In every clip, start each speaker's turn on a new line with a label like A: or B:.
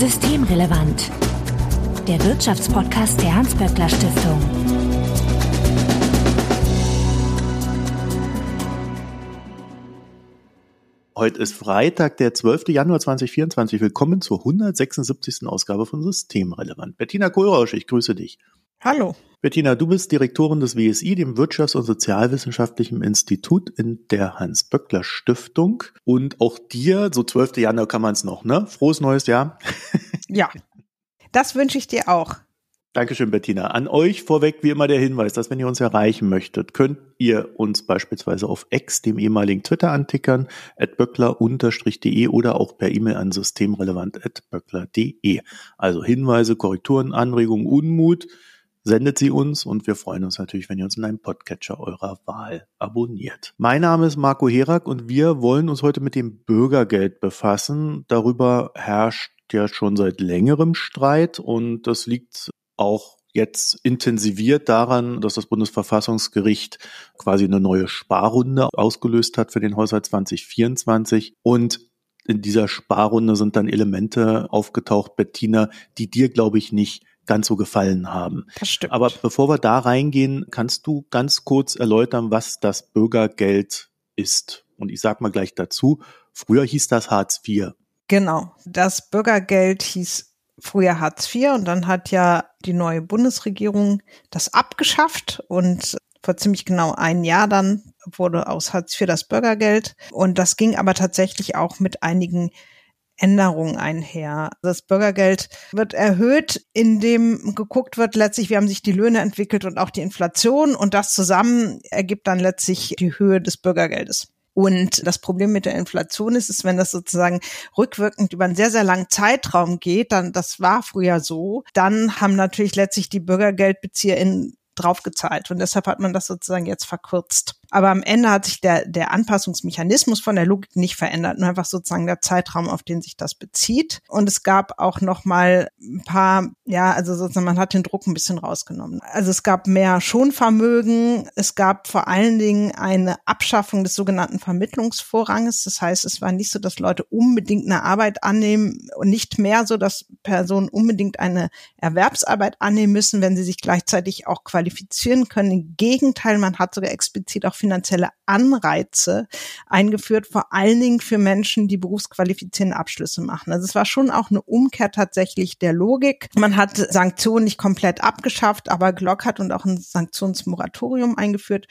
A: Systemrelevant. Der Wirtschaftspodcast der Hans-Böckler Stiftung.
B: Heute ist Freitag, der 12. Januar 2024. Willkommen zur 176. Ausgabe von Systemrelevant. Bettina Kohlrausch, ich grüße dich.
C: Hallo.
B: Bettina, du bist Direktorin des WSI, dem Wirtschafts- und Sozialwissenschaftlichen Institut in der Hans-Böckler-Stiftung. Und auch dir, so 12. Januar kann man es noch, ne? Frohes neues Jahr.
C: Ja, das wünsche ich dir auch.
B: Dankeschön, Bettina. An euch vorweg wie immer der Hinweis, dass wenn ihr uns erreichen möchtet, könnt ihr uns beispielsweise auf X, dem ehemaligen Twitter, antickern, at böckler-de oder auch per E-Mail an systemrelevant.böckler.de. Also Hinweise, Korrekturen, Anregungen, Unmut, sendet sie uns und wir freuen uns natürlich, wenn ihr uns in einem Podcatcher eurer Wahl abonniert. Mein Name ist Marco Herak und wir wollen uns heute mit dem Bürgergeld befassen. Darüber herrscht ja schon seit längerem Streit und das liegt auch jetzt intensiviert daran, dass das Bundesverfassungsgericht quasi eine neue Sparrunde ausgelöst hat für den Haushalt 2024 und in dieser Sparrunde sind dann Elemente aufgetaucht, Bettina, die dir, glaube ich, nicht ganz so gefallen haben.
C: Das stimmt.
B: Aber bevor wir da reingehen, kannst du ganz kurz erläutern, was das Bürgergeld ist? Und ich sag mal gleich dazu, früher hieß das Hartz IV.
C: Genau. Das Bürgergeld hieß früher Hartz IV und dann hat ja die neue Bundesregierung das abgeschafft und vor ziemlich genau ein Jahr dann wurde aus Hartz IV das Bürgergeld und das ging aber tatsächlich auch mit einigen Änderungen einher. Das Bürgergeld wird erhöht, indem geguckt wird, letztlich, wie haben sich die Löhne entwickelt und auch die Inflation und das zusammen ergibt dann letztlich die Höhe des Bürgergeldes. Und das Problem mit der Inflation ist, ist, wenn das sozusagen rückwirkend über einen sehr, sehr langen Zeitraum geht, dann, das war früher so, dann haben natürlich letztlich die BürgergeldbezieherInnen draufgezahlt. Und deshalb hat man das sozusagen jetzt verkürzt. Aber am Ende hat sich der, der Anpassungsmechanismus von der Logik nicht verändert, nur einfach sozusagen der Zeitraum, auf den sich das bezieht. Und es gab auch noch mal ein paar, ja, also sozusagen man hat den Druck ein bisschen rausgenommen. Also es gab mehr Schonvermögen, es gab vor allen Dingen eine Abschaffung des sogenannten Vermittlungsvorranges. Das heißt, es war nicht so, dass Leute unbedingt eine Arbeit annehmen und nicht mehr so, dass Personen unbedingt eine Erwerbsarbeit annehmen müssen, wenn sie sich gleichzeitig auch qualifizieren können. Im Gegenteil, man hat sogar explizit auch finanzielle Anreize eingeführt, vor allen Dingen für Menschen, die berufsqualifizierende Abschlüsse machen. Also es war schon auch eine Umkehr tatsächlich der Logik. Man hat Sanktionen nicht komplett abgeschafft, aber gelockert und auch ein Sanktionsmoratorium eingeführt.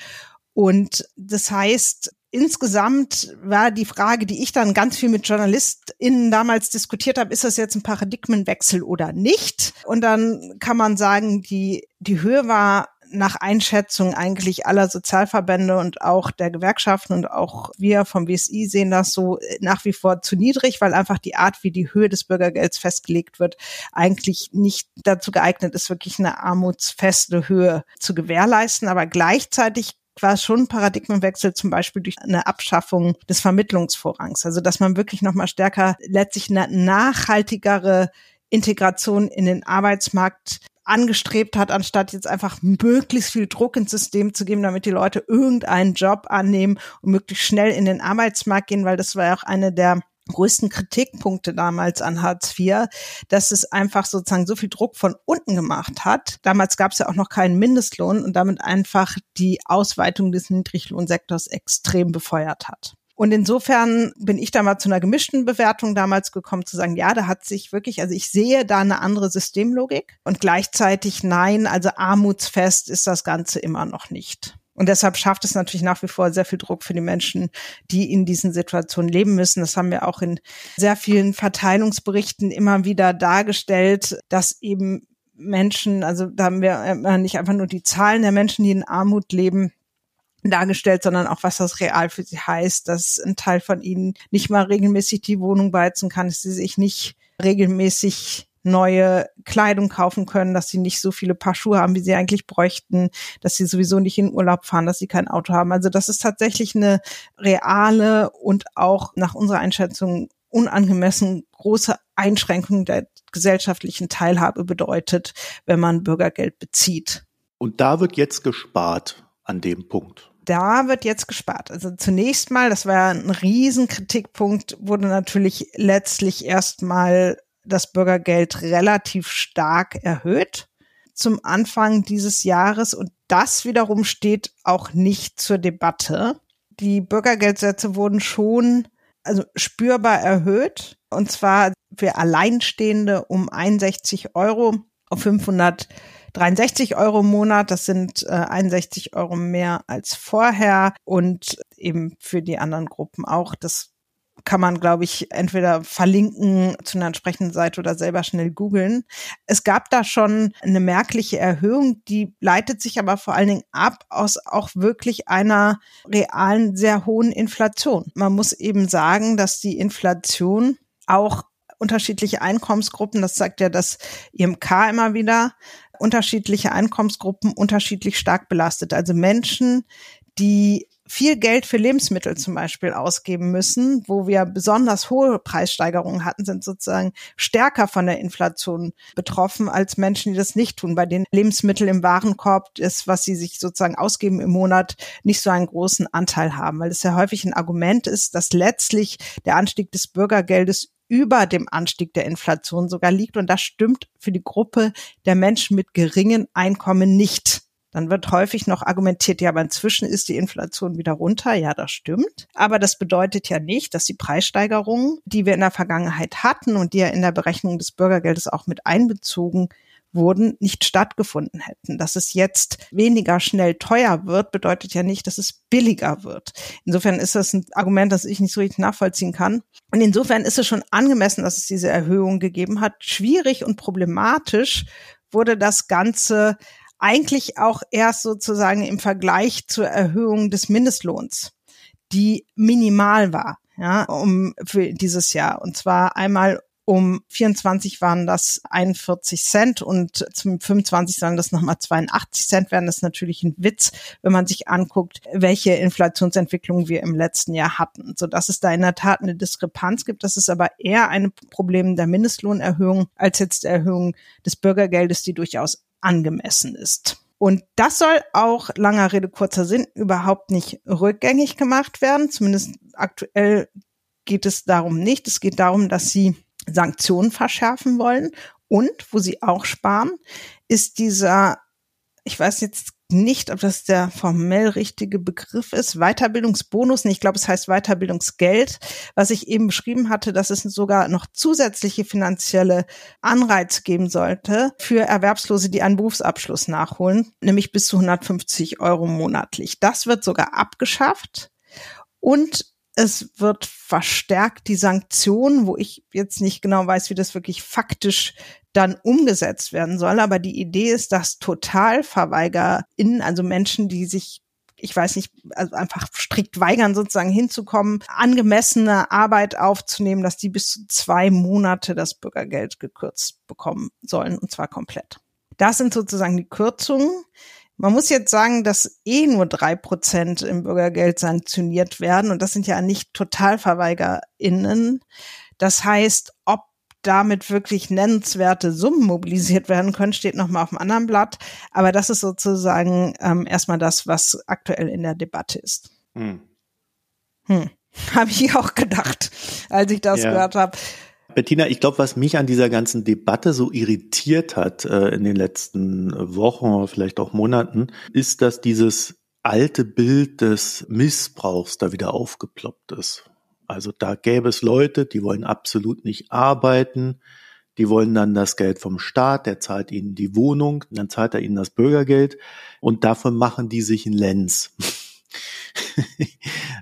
C: Und das heißt, insgesamt war die Frage, die ich dann ganz viel mit JournalistInnen damals diskutiert habe, ist das jetzt ein Paradigmenwechsel oder nicht? Und dann kann man sagen, die, die Höhe war nach Einschätzung eigentlich aller Sozialverbände und auch der Gewerkschaften und auch wir vom BSI sehen das so nach wie vor zu niedrig, weil einfach die Art, wie die Höhe des Bürgergelds festgelegt wird, eigentlich nicht dazu geeignet ist, wirklich eine armutsfeste Höhe zu gewährleisten. Aber gleichzeitig war schon ein Paradigmenwechsel, zum Beispiel durch eine Abschaffung des Vermittlungsvorrangs. Also, dass man wirklich nochmal stärker letztlich eine nachhaltigere Integration in den Arbeitsmarkt angestrebt hat, anstatt jetzt einfach möglichst viel Druck ins System zu geben, damit die Leute irgendeinen Job annehmen und möglichst schnell in den Arbeitsmarkt gehen, weil das war ja auch eine der größten Kritikpunkte damals an Hartz IV, dass es einfach sozusagen so viel Druck von unten gemacht hat. Damals gab es ja auch noch keinen Mindestlohn und damit einfach die Ausweitung des Niedriglohnsektors extrem befeuert hat. Und insofern bin ich da mal zu einer gemischten Bewertung damals gekommen, zu sagen, ja, da hat sich wirklich, also ich sehe da eine andere Systemlogik und gleichzeitig nein, also armutsfest ist das Ganze immer noch nicht. Und deshalb schafft es natürlich nach wie vor sehr viel Druck für die Menschen, die in diesen Situationen leben müssen. Das haben wir auch in sehr vielen Verteilungsberichten immer wieder dargestellt, dass eben Menschen, also da haben wir nicht einfach nur die Zahlen der Menschen, die in Armut leben, dargestellt, sondern auch, was das real für sie heißt, dass ein Teil von ihnen nicht mal regelmäßig die Wohnung beizen kann, dass sie sich nicht regelmäßig neue Kleidung kaufen können, dass sie nicht so viele Paar Schuhe haben, wie sie eigentlich bräuchten, dass sie sowieso nicht in Urlaub fahren, dass sie kein Auto haben. Also das ist tatsächlich eine reale und auch nach unserer Einschätzung unangemessen große Einschränkung der gesellschaftlichen Teilhabe bedeutet, wenn man Bürgergeld bezieht.
B: Und da wird jetzt gespart an dem Punkt
C: da wird jetzt gespart. Also zunächst mal, das war ein Riesenkritikpunkt, wurde natürlich letztlich erstmal das Bürgergeld relativ stark erhöht zum Anfang dieses Jahres und das wiederum steht auch nicht zur Debatte. Die Bürgergeldsätze wurden schon also spürbar erhöht und zwar für Alleinstehende um 61 Euro auf 563 Euro im Monat. Das sind äh, 61 Euro mehr als vorher und eben für die anderen Gruppen auch. Das kann man, glaube ich, entweder verlinken zu einer entsprechenden Seite oder selber schnell googeln. Es gab da schon eine merkliche Erhöhung, die leitet sich aber vor allen Dingen ab aus auch wirklich einer realen, sehr hohen Inflation. Man muss eben sagen, dass die Inflation auch unterschiedliche Einkommensgruppen, das sagt ja das IMK immer wieder, unterschiedliche Einkommensgruppen unterschiedlich stark belastet. Also Menschen, die viel Geld für Lebensmittel zum Beispiel ausgeben müssen, wo wir besonders hohe Preissteigerungen hatten, sind sozusagen stärker von der Inflation betroffen als Menschen, die das nicht tun, bei denen Lebensmittel im Warenkorb ist, was sie sich sozusagen ausgeben im Monat, nicht so einen großen Anteil haben, weil es ja häufig ein Argument ist, dass letztlich der Anstieg des Bürgergeldes über dem Anstieg der Inflation sogar liegt. Und das stimmt für die Gruppe der Menschen mit geringen Einkommen nicht. Dann wird häufig noch argumentiert, ja, aber inzwischen ist die Inflation wieder runter. Ja, das stimmt. Aber das bedeutet ja nicht, dass die Preissteigerungen, die wir in der Vergangenheit hatten und die ja in der Berechnung des Bürgergeldes auch mit einbezogen wurden, nicht stattgefunden hätten. Dass es jetzt weniger schnell teuer wird, bedeutet ja nicht, dass es billiger wird. Insofern ist das ein Argument, das ich nicht so richtig nachvollziehen kann. Und insofern ist es schon angemessen, dass es diese Erhöhung gegeben hat. Schwierig und problematisch wurde das Ganze eigentlich auch erst sozusagen im Vergleich zur Erhöhung des Mindestlohns, die minimal war, ja, um für dieses Jahr. Und zwar einmal um 24 waren das 41 Cent und zum 25 sollen das nochmal 82 Cent werden. Das ist natürlich ein Witz, wenn man sich anguckt, welche Inflationsentwicklung wir im letzten Jahr hatten. So dass es da in der Tat eine Diskrepanz gibt. Das ist aber eher ein Problem der Mindestlohnerhöhung als jetzt der Erhöhung des Bürgergeldes, die durchaus angemessen ist. Und das soll auch, langer Rede, kurzer Sinn, überhaupt nicht rückgängig gemacht werden. Zumindest aktuell geht es darum nicht. Es geht darum, dass sie Sanktionen verschärfen wollen. Und wo sie auch sparen, ist dieser, ich weiß jetzt nicht, ob das der formell richtige Begriff ist, Weiterbildungsbonus. Ich glaube, es heißt Weiterbildungsgeld, was ich eben beschrieben hatte, dass es sogar noch zusätzliche finanzielle Anreize geben sollte für Erwerbslose, die einen Berufsabschluss nachholen, nämlich bis zu 150 Euro monatlich. Das wird sogar abgeschafft und es wird verstärkt die Sanktionen, wo ich jetzt nicht genau weiß, wie das wirklich faktisch dann umgesetzt werden soll. Aber die Idee ist, dass TotalverweigerInnen, also Menschen, die sich ich weiß nicht, also einfach strikt weigern, sozusagen hinzukommen, angemessene Arbeit aufzunehmen, dass die bis zu zwei Monate das Bürgergeld gekürzt bekommen sollen, und zwar komplett. Das sind sozusagen die Kürzungen. Man muss jetzt sagen, dass eh nur drei Prozent im Bürgergeld sanktioniert werden, und das sind ja nicht TotalverweigerInnen. Das heißt, ob damit wirklich nennenswerte Summen mobilisiert werden können, steht nochmal auf dem anderen Blatt. Aber das ist sozusagen ähm, erstmal das, was aktuell in der Debatte ist. Hm. Hm. Habe ich auch gedacht, als ich das ja. gehört habe.
B: Bettina, ich glaube, was mich an dieser ganzen Debatte so irritiert hat äh, in den letzten Wochen vielleicht auch Monaten, ist, dass dieses alte Bild des Missbrauchs da wieder aufgeploppt ist. Also da gäbe es Leute, die wollen absolut nicht arbeiten, die wollen dann das Geld vom Staat, der zahlt ihnen die Wohnung, dann zahlt er ihnen das Bürgergeld und davon machen die sich einen Lenz.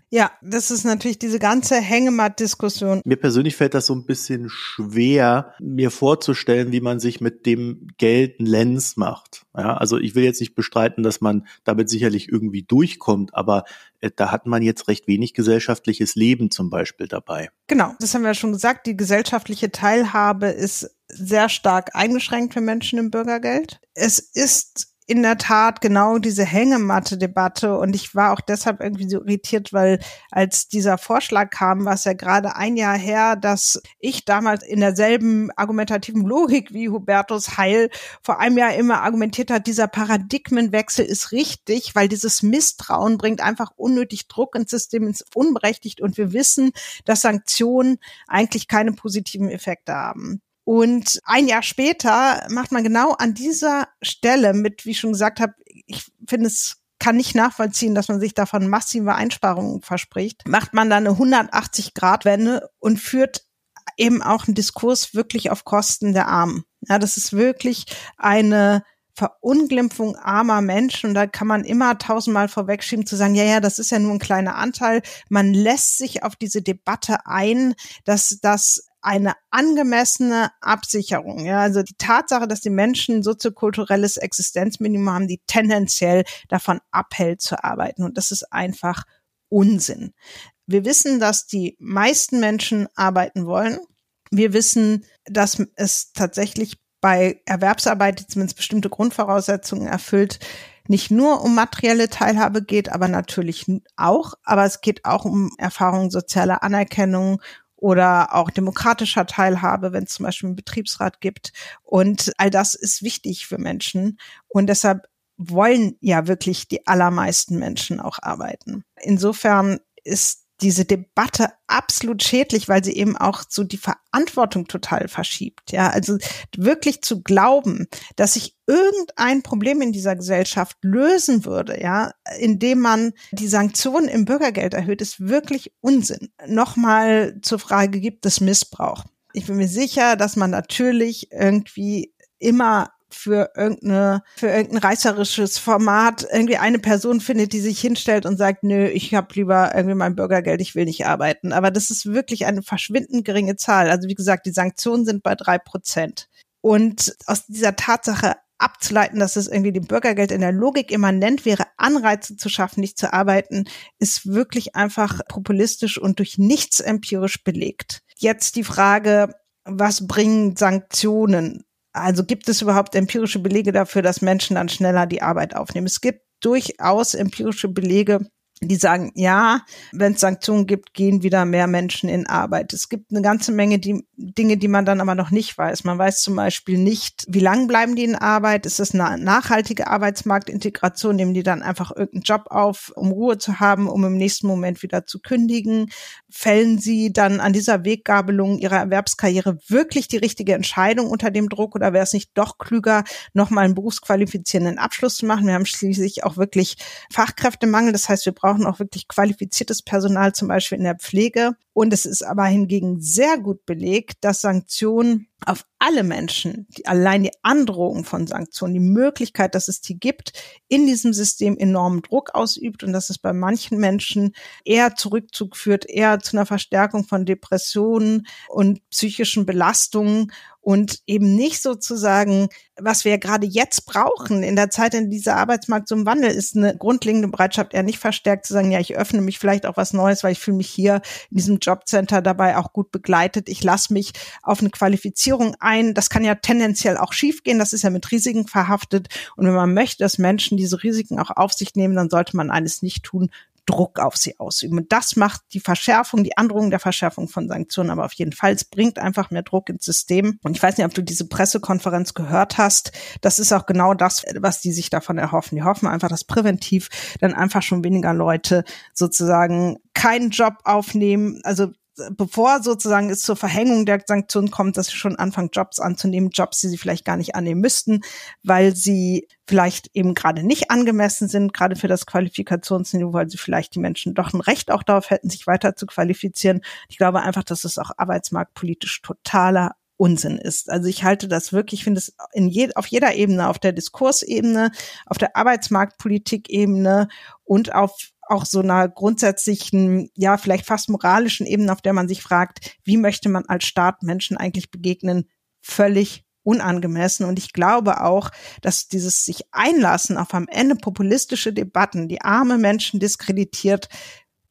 C: Ja, das ist natürlich diese ganze Hängematt-Diskussion.
B: Mir persönlich fällt das so ein bisschen schwer, mir vorzustellen, wie man sich mit dem Geld einen Lens macht. Ja, also ich will jetzt nicht bestreiten, dass man damit sicherlich irgendwie durchkommt, aber äh, da hat man jetzt recht wenig gesellschaftliches Leben zum Beispiel dabei.
C: Genau, das haben wir ja schon gesagt. Die gesellschaftliche Teilhabe ist sehr stark eingeschränkt für Menschen im Bürgergeld. Es ist in der Tat genau diese Hängematte-Debatte und ich war auch deshalb irgendwie so irritiert, weil als dieser Vorschlag kam, war es ja gerade ein Jahr her, dass ich damals in derselben argumentativen Logik wie Hubertus Heil vor einem Jahr immer argumentiert hat, dieser Paradigmenwechsel ist richtig, weil dieses Misstrauen bringt einfach unnötig Druck ins System, ins unberechtigt und wir wissen, dass Sanktionen eigentlich keine positiven Effekte haben. Und ein Jahr später macht man genau an dieser Stelle mit, wie ich schon gesagt habe, ich finde es kann nicht nachvollziehen, dass man sich davon massive Einsparungen verspricht, macht man dann eine 180-Grad-Wende und führt eben auch einen Diskurs wirklich auf Kosten der Armen. Ja, das ist wirklich eine Verunglimpfung armer Menschen. Und da kann man immer tausendmal vorwegschieben zu sagen, ja, ja, das ist ja nur ein kleiner Anteil. Man lässt sich auf diese Debatte ein, dass das eine angemessene Absicherung. Ja, also die Tatsache, dass die Menschen soziokulturelles Existenzminimum haben, die tendenziell davon abhält zu arbeiten. Und das ist einfach Unsinn. Wir wissen, dass die meisten Menschen arbeiten wollen. Wir wissen, dass es tatsächlich bei Erwerbsarbeit, die zumindest bestimmte Grundvoraussetzungen erfüllt, nicht nur um materielle Teilhabe geht, aber natürlich auch. Aber es geht auch um Erfahrungen sozialer Anerkennung oder auch demokratischer Teilhabe, wenn es zum Beispiel einen Betriebsrat gibt. Und all das ist wichtig für Menschen. Und deshalb wollen ja wirklich die allermeisten Menschen auch arbeiten. Insofern ist diese Debatte absolut schädlich, weil sie eben auch so die Verantwortung total verschiebt. Ja, also wirklich zu glauben, dass sich irgendein Problem in dieser Gesellschaft lösen würde, ja, indem man die Sanktionen im Bürgergeld erhöht, ist wirklich Unsinn. Nochmal zur Frage, gibt es Missbrauch? Ich bin mir sicher, dass man natürlich irgendwie immer für irgendeine, für irgendein reißerisches Format irgendwie eine Person findet, die sich hinstellt und sagt, nö, ich habe lieber irgendwie mein Bürgergeld, ich will nicht arbeiten. Aber das ist wirklich eine verschwindend geringe Zahl. Also wie gesagt, die Sanktionen sind bei drei Prozent. Und aus dieser Tatsache abzuleiten, dass es irgendwie dem Bürgergeld in der Logik immanent wäre, Anreize zu schaffen, nicht zu arbeiten, ist wirklich einfach populistisch und durch nichts empirisch belegt. Jetzt die Frage, was bringen Sanktionen? Also gibt es überhaupt empirische Belege dafür, dass Menschen dann schneller die Arbeit aufnehmen? Es gibt durchaus empirische Belege, die sagen, ja, wenn es Sanktionen gibt, gehen wieder mehr Menschen in Arbeit. Es gibt eine ganze Menge die, Dinge, die man dann aber noch nicht weiß. Man weiß zum Beispiel nicht, wie lang bleiben die in Arbeit? Ist es eine nachhaltige Arbeitsmarktintegration? Nehmen die dann einfach irgendeinen Job auf, um Ruhe zu haben, um im nächsten Moment wieder zu kündigen? Fällen sie dann an dieser Weggabelung ihrer Erwerbskarriere wirklich die richtige Entscheidung unter dem Druck oder wäre es nicht doch klüger, nochmal einen berufsqualifizierenden Abschluss zu machen? Wir haben schließlich auch wirklich Fachkräftemangel. Das heißt, wir brauchen auch wirklich qualifiziertes Personal, zum Beispiel in der Pflege. Und es ist aber hingegen sehr gut belegt, dass Sanktionen auf alle Menschen, die, allein die Androhung von Sanktionen, die Möglichkeit, dass es die gibt, in diesem System enormen Druck ausübt und dass es bei manchen Menschen eher Zurückzug führt, eher zu einer Verstärkung von Depressionen und psychischen Belastungen und eben nicht sozusagen, was wir gerade jetzt brauchen in der Zeit, in dieser Arbeitsmarkt im Wandel ist, eine grundlegende Bereitschaft eher nicht verstärkt zu sagen, ja, ich öffne mich vielleicht auch was Neues, weil ich fühle mich hier in diesem Jobcenter dabei auch gut begleitet. Ich lasse mich auf eine Qualifizierung ein. Das kann ja tendenziell auch schiefgehen. Das ist ja mit Risiken verhaftet. Und wenn man möchte, dass Menschen diese Risiken auch auf sich nehmen, dann sollte man eines nicht tun, Druck auf sie ausüben. Und das macht die Verschärfung, die Androhung der Verschärfung von Sanktionen aber auf jeden Fall. Es bringt einfach mehr Druck ins System. Und ich weiß nicht, ob du diese Pressekonferenz gehört hast. Das ist auch genau das, was die sich davon erhoffen. Die hoffen einfach, dass präventiv dann einfach schon weniger Leute sozusagen keinen Job aufnehmen. Also bevor sozusagen es zur Verhängung der Sanktionen kommt, dass sie schon anfangen, Jobs anzunehmen, Jobs, die sie vielleicht gar nicht annehmen müssten, weil sie vielleicht eben gerade nicht angemessen sind, gerade für das Qualifikationsniveau, weil sie vielleicht die Menschen doch ein Recht auch darauf hätten, sich weiter zu qualifizieren. Ich glaube einfach, dass es auch arbeitsmarktpolitisch totaler Unsinn ist. Also ich halte das wirklich, ich finde es in je, auf jeder Ebene, auf der Diskursebene, auf der Arbeitsmarktpolitik-Ebene und auf auch so einer grundsätzlichen, ja, vielleicht fast moralischen Ebene, auf der man sich fragt, wie möchte man als Staat Menschen eigentlich begegnen, völlig unangemessen. Und ich glaube auch, dass dieses sich einlassen auf am Ende populistische Debatten, die arme Menschen diskreditiert,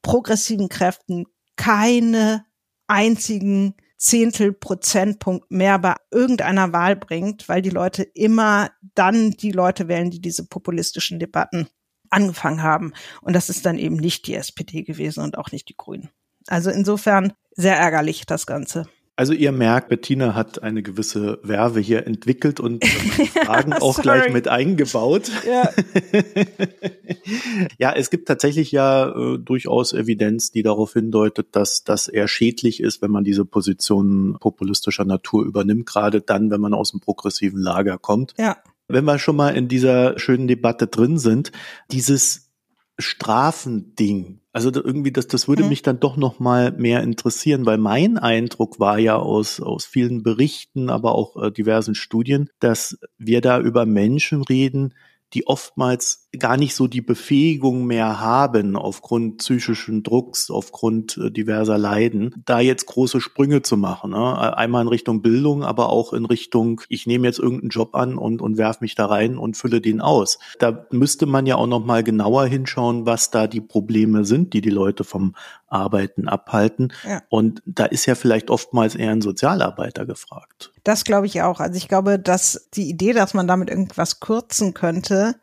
C: progressiven Kräften keine einzigen Zehntel Prozentpunkt mehr bei irgendeiner Wahl bringt, weil die Leute immer dann die Leute wählen, die diese populistischen Debatten angefangen haben. Und das ist dann eben nicht die SPD gewesen und auch nicht die Grünen. Also insofern sehr ärgerlich das Ganze.
B: Also ihr merkt, Bettina hat eine gewisse Werbe hier entwickelt und Fragen auch gleich mit eingebaut. Ja. ja, es gibt tatsächlich ja äh, durchaus Evidenz, die darauf hindeutet, dass das eher schädlich ist, wenn man diese Positionen populistischer Natur übernimmt, gerade dann, wenn man aus dem progressiven Lager kommt. Ja. Wenn wir schon mal in dieser schönen Debatte drin sind, dieses Strafending, also irgendwie, das, das würde mhm. mich dann doch noch mal mehr interessieren, weil mein Eindruck war ja aus, aus vielen Berichten, aber auch äh, diversen Studien, dass wir da über Menschen reden, die oftmals gar nicht so die Befähigung mehr haben, aufgrund psychischen Drucks, aufgrund äh, diverser Leiden, da jetzt große Sprünge zu machen. Ne? Einmal in Richtung Bildung, aber auch in Richtung, ich nehme jetzt irgendeinen Job an und, und werf mich da rein und fülle den aus. Da müsste man ja auch noch mal genauer hinschauen, was da die Probleme sind, die die Leute vom Arbeiten abhalten. Ja. Und da ist ja vielleicht oftmals eher ein Sozialarbeiter gefragt.
C: Das glaube ich auch. Also ich glaube, dass die Idee, dass man damit irgendwas kürzen könnte,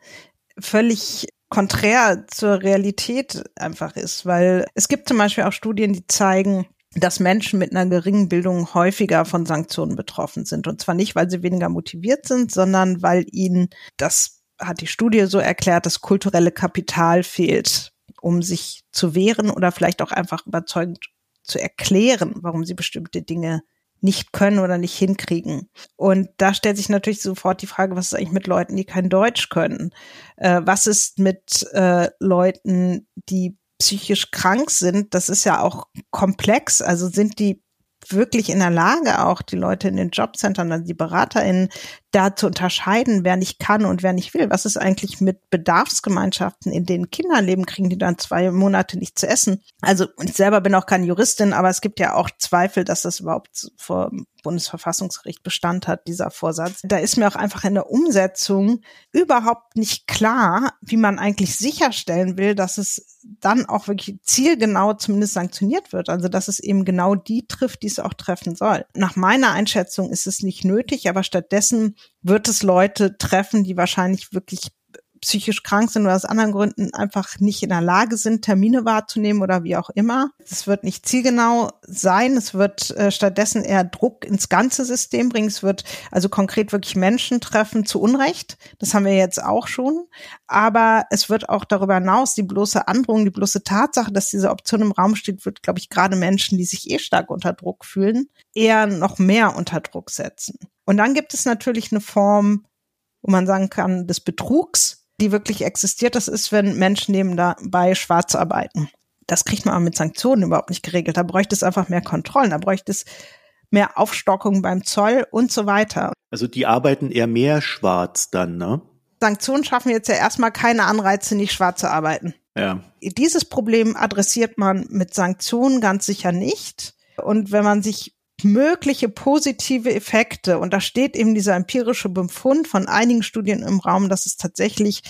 C: völlig konträr zur Realität einfach ist, weil es gibt zum Beispiel auch Studien, die zeigen, dass Menschen mit einer geringen Bildung häufiger von Sanktionen betroffen sind. Und zwar nicht, weil sie weniger motiviert sind, sondern weil ihnen, das hat die Studie so erklärt, das kulturelle Kapital fehlt, um sich zu wehren oder vielleicht auch einfach überzeugend zu erklären, warum sie bestimmte Dinge nicht können oder nicht hinkriegen. Und da stellt sich natürlich sofort die Frage, was ist eigentlich mit Leuten, die kein Deutsch können? Äh, was ist mit äh, Leuten, die psychisch krank sind? Das ist ja auch komplex. Also sind die wirklich in der Lage, auch die Leute in den Jobcentern, also die BeraterInnen, da zu unterscheiden, wer nicht kann und wer nicht will. Was ist eigentlich mit Bedarfsgemeinschaften, in denen Kinder leben, kriegen die dann zwei Monate nicht zu essen? Also ich selber bin auch keine Juristin, aber es gibt ja auch Zweifel, dass das überhaupt vor Bundesverfassungsgericht Bestand hat, dieser Vorsatz. Da ist mir auch einfach in der Umsetzung überhaupt nicht klar, wie man eigentlich sicherstellen will, dass es dann auch wirklich zielgenau zumindest sanktioniert wird. Also dass es eben genau die trifft, die es auch treffen soll. Nach meiner Einschätzung ist es nicht nötig, aber stattdessen wird es Leute treffen, die wahrscheinlich wirklich psychisch krank sind oder aus anderen Gründen einfach nicht in der Lage sind, Termine wahrzunehmen oder wie auch immer. Es wird nicht zielgenau sein. Es wird äh, stattdessen eher Druck ins ganze System bringen. Es wird also konkret wirklich Menschen treffen zu Unrecht. Das haben wir jetzt auch schon. Aber es wird auch darüber hinaus die bloße Androhung, die bloße Tatsache, dass diese Option im Raum steht, wird, glaube ich, gerade Menschen, die sich eh stark unter Druck fühlen, eher noch mehr unter Druck setzen. Und dann gibt es natürlich eine Form, wo man sagen kann, des Betrugs, die wirklich existiert. Das ist, wenn Menschen nebenbei schwarz arbeiten. Das kriegt man aber mit Sanktionen überhaupt nicht geregelt. Da bräuchte es einfach mehr Kontrollen. Da bräuchte es mehr Aufstockung beim Zoll und so weiter.
B: Also die arbeiten eher mehr schwarz dann, ne?
C: Sanktionen schaffen jetzt ja erstmal keine Anreize, nicht schwarz zu arbeiten. Ja. Dieses Problem adressiert man mit Sanktionen ganz sicher nicht. Und wenn man sich mögliche positive Effekte. Und da steht eben dieser empirische Befund von einigen Studien im Raum, dass es tatsächlich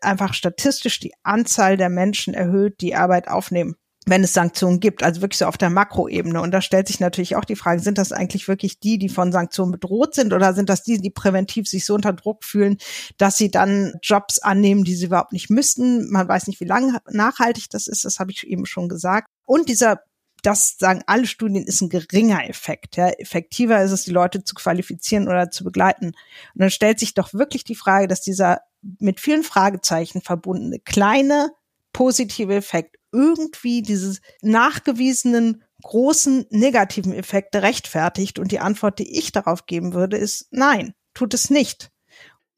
C: einfach statistisch die Anzahl der Menschen erhöht, die Arbeit aufnehmen wenn es Sanktionen gibt, also wirklich so auf der Makroebene. Und da stellt sich natürlich auch die Frage, sind das eigentlich wirklich die, die von Sanktionen bedroht sind oder sind das die, die präventiv sich so unter Druck fühlen, dass sie dann Jobs annehmen, die sie überhaupt nicht müssten? Man weiß nicht, wie lange nachhaltig das ist, das habe ich eben schon gesagt. Und dieser das sagen alle Studien, ist ein geringer Effekt. Ja. Effektiver ist es, die Leute zu qualifizieren oder zu begleiten. Und dann stellt sich doch wirklich die Frage, dass dieser mit vielen Fragezeichen verbundene kleine positive Effekt irgendwie dieses nachgewiesenen großen negativen Effekte rechtfertigt. Und die Antwort, die ich darauf geben würde, ist nein, tut es nicht.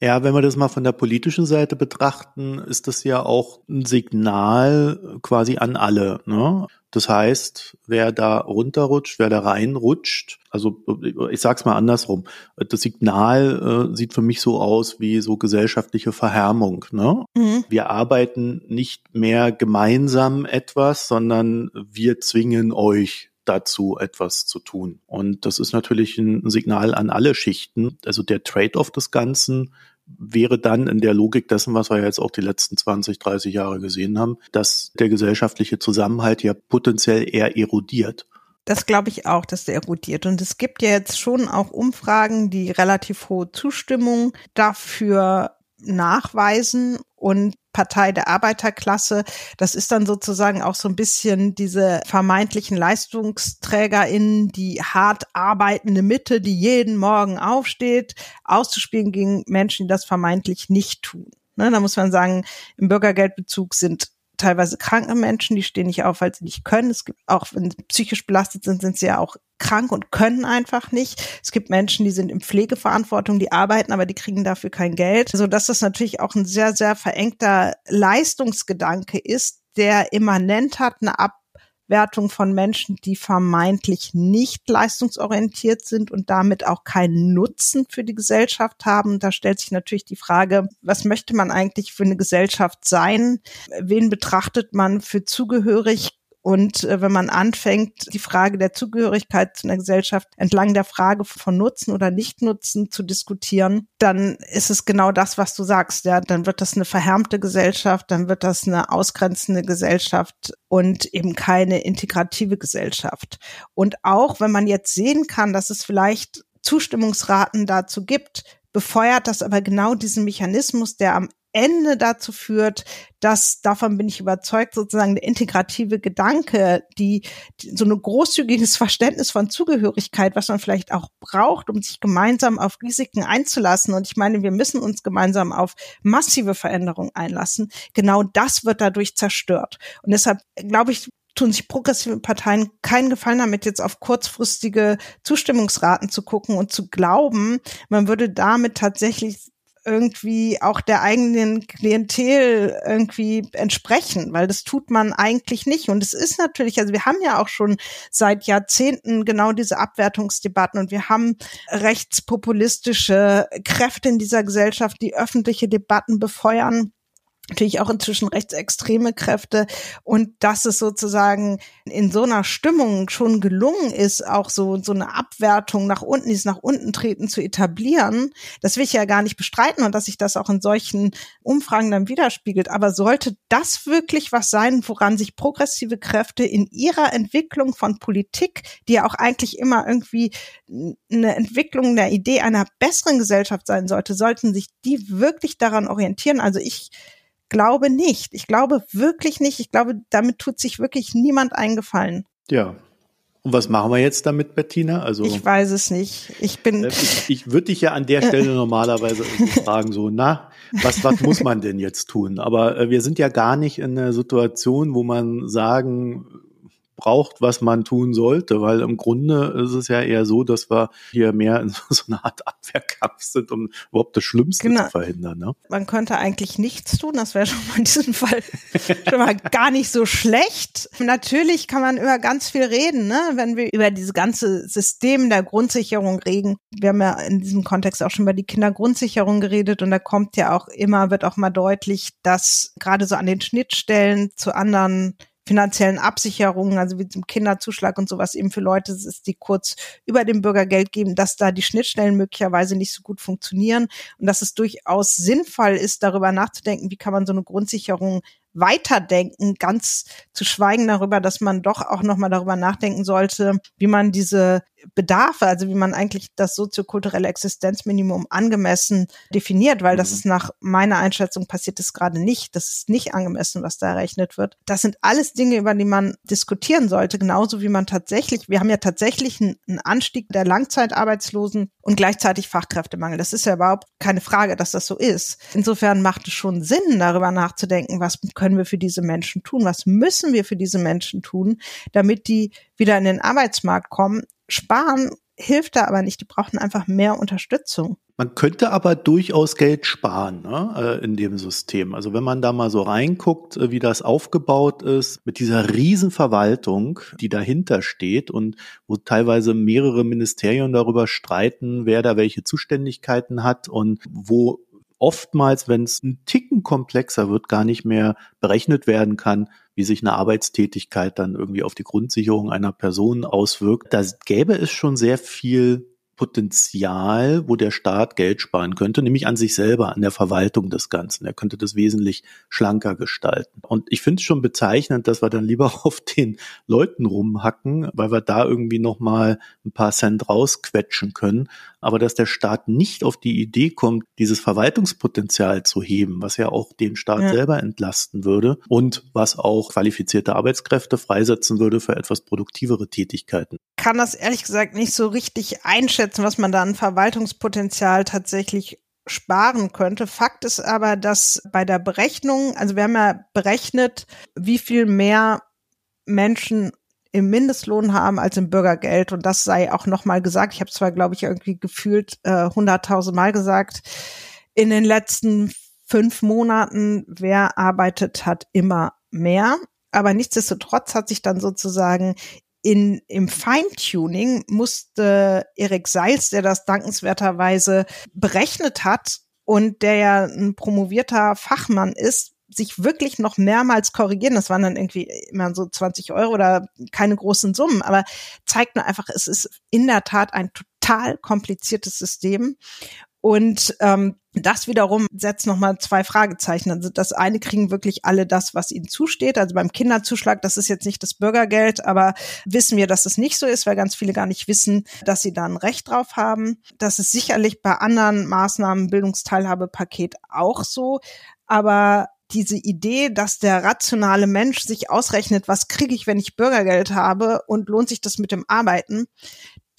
B: Ja, wenn wir das mal von der politischen Seite betrachten, ist das ja auch ein Signal quasi an alle. Ne? Das heißt, wer da runterrutscht, wer da reinrutscht, also ich sag's mal andersrum, das Signal äh, sieht für mich so aus wie so gesellschaftliche Verhärmung. Ne? Mhm. Wir arbeiten nicht mehr gemeinsam etwas, sondern wir zwingen euch dazu, etwas zu tun. Und das ist natürlich ein Signal an alle Schichten. Also der Trade-off des Ganzen wäre dann in der Logik dessen, was wir jetzt auch die letzten 20, 30 Jahre gesehen haben, dass der gesellschaftliche Zusammenhalt ja potenziell eher erodiert.
C: Das glaube ich auch, dass der erodiert. Und es gibt ja jetzt schon auch Umfragen, die relativ hohe Zustimmung dafür nachweisen. Und Partei der Arbeiterklasse. Das ist dann sozusagen auch so ein bisschen diese vermeintlichen LeistungsträgerInnen, die hart arbeitende Mitte, die jeden Morgen aufsteht, auszuspielen gegen Menschen, die das vermeintlich nicht tun. Ne, da muss man sagen, im Bürgergeldbezug sind teilweise kranke Menschen, die stehen nicht auf, weil sie nicht können. Es gibt auch, wenn sie psychisch belastet sind, sind sie ja auch krank und können einfach nicht. Es gibt Menschen, die sind in Pflegeverantwortung, die arbeiten, aber die kriegen dafür kein Geld. So dass das natürlich auch ein sehr, sehr verengter Leistungsgedanke ist, der immanent hat eine Ab Wertung von Menschen, die vermeintlich nicht leistungsorientiert sind und damit auch keinen Nutzen für die Gesellschaft haben. Da stellt sich natürlich die Frage, was möchte man eigentlich für eine Gesellschaft sein? Wen betrachtet man für zugehörig? Und äh, wenn man anfängt, die Frage der Zugehörigkeit zu einer Gesellschaft entlang der Frage von Nutzen oder Nichtnutzen zu diskutieren, dann ist es genau das, was du sagst. Ja, dann wird das eine verhärmte Gesellschaft, dann wird das eine ausgrenzende Gesellschaft und eben keine integrative Gesellschaft. Und auch wenn man jetzt sehen kann, dass es vielleicht Zustimmungsraten dazu gibt, befeuert das aber genau diesen Mechanismus, der am Ende dazu führt, dass, davon bin ich überzeugt, sozusagen der integrative Gedanke, die, die so ein großzügiges Verständnis von Zugehörigkeit, was man vielleicht auch braucht, um sich gemeinsam auf Risiken einzulassen. Und ich meine, wir müssen uns gemeinsam auf massive Veränderungen einlassen. Genau das wird dadurch zerstört. Und deshalb glaube ich, tun sich progressive Parteien keinen Gefallen damit, jetzt auf kurzfristige Zustimmungsraten zu gucken und zu glauben, man würde damit tatsächlich irgendwie auch der eigenen Klientel irgendwie entsprechen, weil das tut man eigentlich nicht. Und es ist natürlich, also wir haben ja auch schon seit Jahrzehnten genau diese Abwertungsdebatten und wir haben rechtspopulistische Kräfte in dieser Gesellschaft, die öffentliche Debatten befeuern natürlich auch inzwischen rechtsextreme Kräfte und dass es sozusagen in so einer Stimmung schon gelungen ist, auch so, so eine Abwertung nach unten, dieses nach unten treten zu etablieren, das will ich ja gar nicht bestreiten und dass sich das auch in solchen Umfragen dann widerspiegelt. Aber sollte das wirklich was sein, woran sich progressive Kräfte in ihrer Entwicklung von Politik, die ja auch eigentlich immer irgendwie eine Entwicklung der Idee einer besseren Gesellschaft sein sollte, sollten sich die wirklich daran orientieren? Also ich glaube nicht. Ich glaube wirklich nicht. Ich glaube, damit tut sich wirklich niemand eingefallen.
B: Ja. Und was machen wir jetzt damit, Bettina?
C: Also ich weiß es nicht. Ich bin.
B: Äh, ich, ich würde dich ja an der Stelle normalerweise fragen, so, na, was, was muss man denn jetzt tun? Aber äh, wir sind ja gar nicht in einer Situation, wo man sagen braucht, was man tun sollte, weil im Grunde ist es ja eher so, dass wir hier mehr in so einer Art Abwehrkampf sind, um überhaupt das Schlimmste genau. zu verhindern. Ne?
C: Man könnte eigentlich nichts tun, das wäre schon mal in diesem Fall schon mal gar nicht so schlecht. Natürlich kann man über ganz viel reden, ne? wenn wir über dieses ganze System der Grundsicherung reden. Wir haben ja in diesem Kontext auch schon über die Kindergrundsicherung geredet und da kommt ja auch immer, wird auch mal deutlich, dass gerade so an den Schnittstellen zu anderen finanziellen Absicherungen, also wie zum Kinderzuschlag und sowas eben für Leute ist, die kurz über dem Bürgergeld geben, dass da die Schnittstellen möglicherweise nicht so gut funktionieren und dass es durchaus sinnvoll ist, darüber nachzudenken, wie kann man so eine Grundsicherung weiterdenken, ganz zu schweigen darüber, dass man doch auch nochmal darüber nachdenken sollte, wie man diese Bedarfe, also wie man eigentlich das soziokulturelle Existenzminimum angemessen definiert, weil das mhm. ist nach meiner Einschätzung passiert es gerade nicht. Das ist nicht angemessen, was da errechnet wird. Das sind alles Dinge, über die man diskutieren sollte, genauso wie man tatsächlich, wir haben ja tatsächlich einen, Anstieg der Langzeitarbeitslosen und gleichzeitig Fachkräftemangel. Das ist ja überhaupt keine Frage, dass das so ist. Insofern macht es schon Sinn, darüber nachzudenken, was können wir für diese Menschen tun, was müssen wir für diese Menschen tun, damit die wieder in den Arbeitsmarkt kommen sparen hilft da aber nicht. Die brauchen einfach mehr Unterstützung.
B: Man könnte aber durchaus Geld sparen ne, äh, in dem System. Also wenn man da mal so reinguckt, äh, wie das aufgebaut ist, mit dieser Riesenverwaltung, die dahinter steht und wo teilweise mehrere Ministerien darüber streiten, wer da welche Zuständigkeiten hat und wo oftmals, wenn es ein Ticken komplexer wird, gar nicht mehr berechnet werden kann, wie sich eine Arbeitstätigkeit dann irgendwie auf die Grundsicherung einer Person auswirkt. Da gäbe es schon sehr viel Potenzial, wo der Staat Geld sparen könnte, nämlich an sich selber, an der Verwaltung des Ganzen. Er könnte das wesentlich schlanker gestalten. Und ich finde es schon bezeichnend, dass wir dann lieber auf den Leuten rumhacken, weil wir da irgendwie nochmal ein paar Cent rausquetschen können, aber dass der Staat nicht auf die Idee kommt, dieses Verwaltungspotenzial zu heben, was ja auch den Staat ja. selber entlasten würde und was auch qualifizierte Arbeitskräfte freisetzen würde für etwas produktivere Tätigkeiten.
C: Kann das ehrlich gesagt nicht so richtig einschätzen, was man da an Verwaltungspotenzial tatsächlich sparen könnte. Fakt ist aber, dass bei der Berechnung, also wir haben ja berechnet, wie viel mehr Menschen im Mindestlohn haben als im Bürgergeld. Und das sei auch nochmal gesagt. Ich habe zwar, glaube ich, irgendwie gefühlt äh, 100.000 Mal gesagt, in den letzten fünf Monaten, wer arbeitet, hat immer mehr. Aber nichtsdestotrotz hat sich dann sozusagen in, im Feintuning musste Erik Seils, der das dankenswerterweise berechnet hat und der ja ein promovierter Fachmann ist, sich wirklich noch mehrmals korrigieren. Das waren dann irgendwie immer so 20 Euro oder keine großen Summen, aber zeigt nur einfach, es ist in der Tat ein total kompliziertes System. Und ähm, das wiederum setzt nochmal zwei Fragezeichen. Also das eine kriegen wirklich alle das, was ihnen zusteht. Also beim Kinderzuschlag, das ist jetzt nicht das Bürgergeld, aber wissen wir, dass es nicht so ist, weil ganz viele gar nicht wissen, dass sie da ein Recht drauf haben. Das ist sicherlich bei anderen Maßnahmen, Bildungsteilhabepaket auch so. Aber diese Idee, dass der rationale Mensch sich ausrechnet, was kriege ich, wenn ich Bürgergeld habe und lohnt sich das mit dem Arbeiten,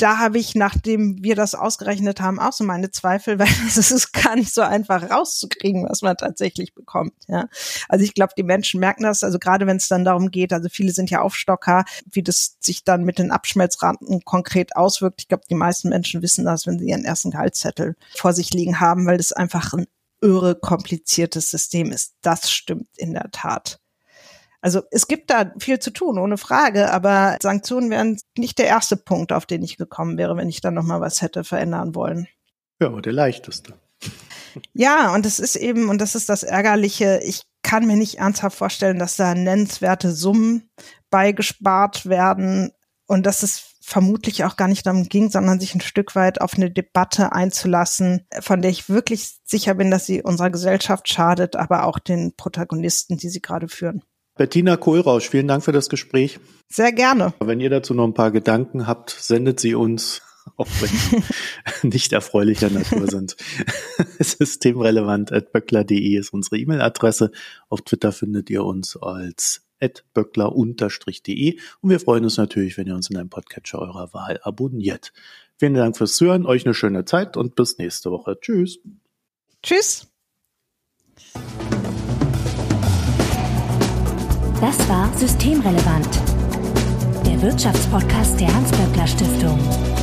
C: da habe ich, nachdem wir das ausgerechnet haben, auch so meine Zweifel, weil es ist gar nicht so einfach rauszukriegen, was man tatsächlich bekommt. Ja. Also ich glaube, die Menschen merken das, also gerade wenn es dann darum geht, also viele sind ja Aufstocker, wie das sich dann mit den Abschmelzraten konkret auswirkt. Ich glaube, die meisten Menschen wissen das, wenn sie ihren ersten Gehaltszettel vor sich liegen haben, weil das einfach ein irre kompliziertes System ist. Das stimmt in der Tat. Also es gibt da viel zu tun, ohne Frage, aber Sanktionen wären nicht der erste Punkt, auf den ich gekommen wäre, wenn ich dann nochmal was hätte verändern wollen.
B: Ja, aber der leichteste.
C: Ja, und es ist eben, und das ist das Ärgerliche, ich kann mir nicht ernsthaft vorstellen, dass da nennenswerte Summen beigespart werden und dass es vermutlich auch gar nicht darum ging, sondern sich ein Stück weit auf eine Debatte einzulassen, von der ich wirklich sicher bin, dass sie unserer Gesellschaft schadet, aber auch den Protagonisten, die sie gerade führen.
B: Bettina Kohlrausch, vielen Dank für das Gespräch.
C: Sehr gerne.
B: Wenn ihr dazu noch ein paar Gedanken habt, sendet sie uns, auch wenn sie nicht erfreulicher Natur sind. Systemrelevant.böckler.de ist unsere E-Mail-Adresse. Auf Twitter findet ihr uns als böckler-de und wir freuen uns natürlich, wenn ihr uns in einem Podcatcher eurer Wahl abonniert. Vielen Dank fürs Zuhören, euch eine schöne Zeit und bis nächste Woche. Tschüss.
C: Tschüss.
A: Das war Systemrelevant, der Wirtschaftspodcast der Hans-Böckler Stiftung.